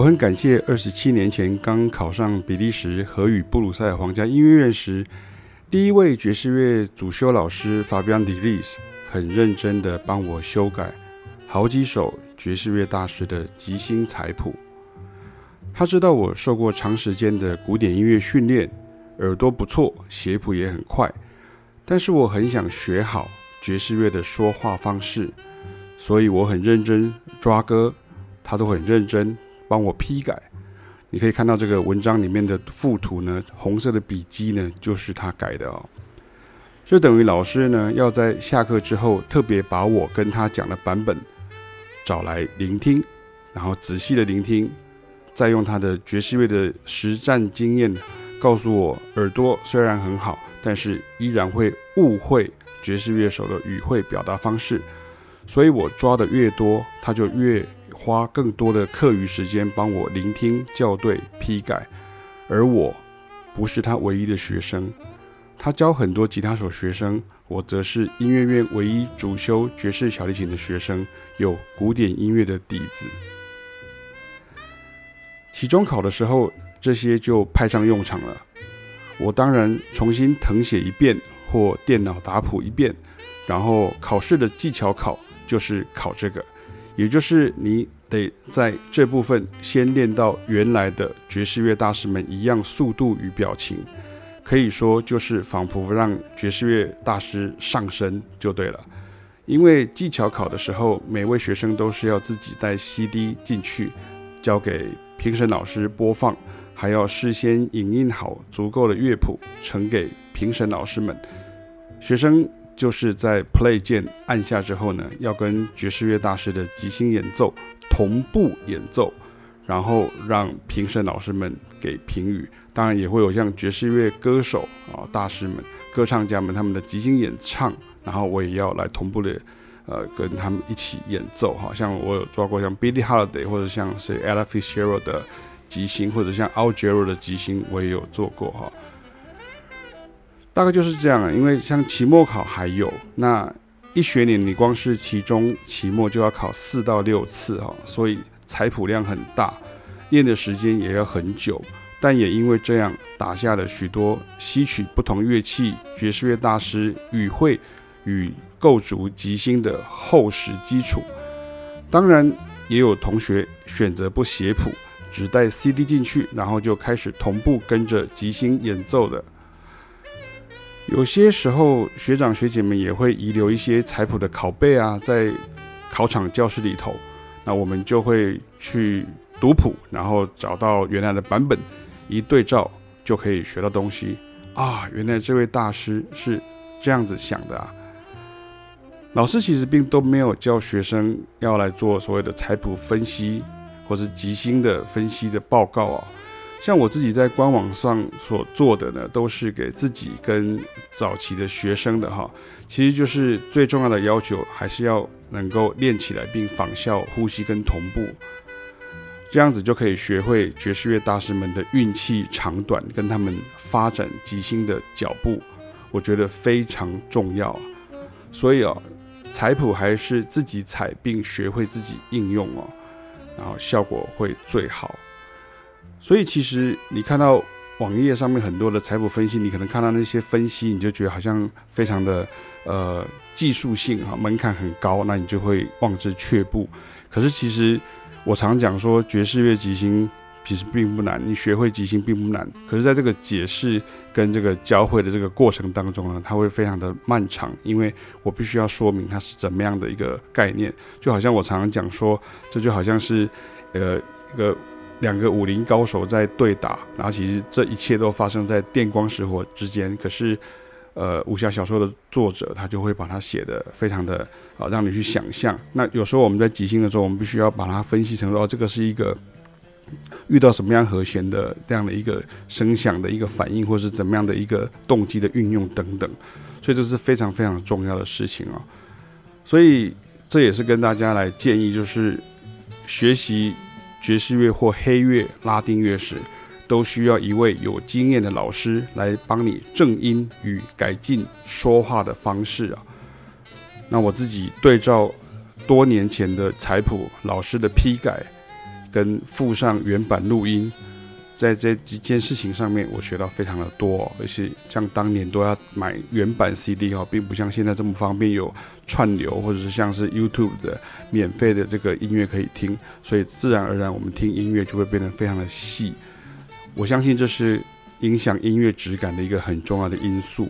我很感谢二十七年前刚考上比利时荷语布鲁塞尔皇家音乐院时，第一位爵士乐主修老师 Fabian de Vries 很认真地帮我修改好几首爵士乐大师的即兴彩谱。他知道我受过长时间的古典音乐训练，耳朵不错，写谱也很快，但是我很想学好爵士乐的说话方式，所以我很认真抓歌，他都很认真。帮我批改，你可以看到这个文章里面的附图呢，红色的笔记呢就是他改的哦。就等于老师呢要在下课之后特别把我跟他讲的版本找来聆听，然后仔细的聆听，再用他的爵士乐的实战经验告诉我，耳朵虽然很好，但是依然会误会爵士乐手的语汇表达方式，所以我抓的越多，他就越。花更多的课余时间帮我聆听、校对、批改，而我不是他唯一的学生。他教很多吉他手学生，我则是音乐院唯一主修爵士小提琴的学生，有古典音乐的底子。期中考的时候，这些就派上用场了。我当然重新誊写一遍或电脑打谱一遍，然后考试的技巧考就是考这个。也就是你得在这部分先练到原来的爵士乐大师们一样速度与表情，可以说就是仿佛让爵士乐大师上身就对了。因为技巧考的时候，每位学生都是要自己带 CD 进去，交给评审老师播放，还要事先影印好足够的乐谱呈给评审老师们，学生。就是在 Play 键按下之后呢，要跟爵士乐大师的即兴演奏同步演奏，然后让评审老师们给评语。当然也会有像爵士乐歌手啊、大师们、歌唱家们他们的即兴演唱，然后我也要来同步的，呃，跟他们一起演奏。哈，像我有抓过像 Billie Holiday 或者像是 Ella Fitzgerald 的即兴，或者像 Al Jarreau 的即兴，我也有做过哈。大概就是这样啊，因为像期末考还有那一学年，你光是期中、期末就要考四到六次哈，所以采谱量很大，练的时间也要很久。但也因为这样，打下了许多吸取不同乐器爵士乐大师语汇与构筑即兴的厚实基础。当然，也有同学选择不写谱，只带 CD 进去，然后就开始同步跟着即兴演奏的。有些时候，学长学姐们也会遗留一些彩谱的拷贝啊，在考场教室里头，那我们就会去读谱，然后找到原来的版本，一对照就可以学到东西啊。原来这位大师是这样子想的啊。老师其实并都没有教学生要来做所谓的彩谱分析，或是即兴的分析的报告啊。像我自己在官网上所做的呢，都是给自己跟早期的学生的哈，其实就是最重要的要求，还是要能够练起来并仿效呼吸跟同步，这样子就可以学会爵士乐大师们的运气长短，跟他们发展即兴的脚步，我觉得非常重要。所以哦，彩谱还是自己踩并学会自己应用哦，然后效果会最好。所以其实你看到网页上面很多的彩谱分析，你可能看到那些分析，你就觉得好像非常的呃技术性哈，门槛很高，那你就会望之却步。可是其实我常讲说，爵士乐即兴其实并不难，你学会即兴并不难。可是在这个解释跟这个教会的这个过程当中呢，它会非常的漫长，因为我必须要说明它是怎么样的一个概念。就好像我常常讲说，这就好像是呃一个。两个武林高手在对打，然后其实这一切都发生在电光石火之间。可是，呃，武侠小说的作者他就会把它写得非常的啊，让你去想象。那有时候我们在即兴的时候，我们必须要把它分析成哦，这个是一个遇到什么样和弦的这样的一个声响的一个反应，或是怎么样的一个动机的运用等等。所以这是非常非常重要的事情哦。所以这也是跟大家来建议，就是学习。爵士乐或黑乐、拉丁乐时，都需要一位有经验的老师来帮你正音与改进说话的方式啊。那我自己对照多年前的彩谱老师的批改，跟附上原版录音，在这几件事情上面，我学到非常的多，而且像当年都要买原版 CD 哦，并不像现在这么方便有串流，或者是像是 YouTube 的免费的这个音乐可以听，所以自然而然我们听音乐就会变得非常的细。我相信这是影响音乐质感的一个很重要的因素。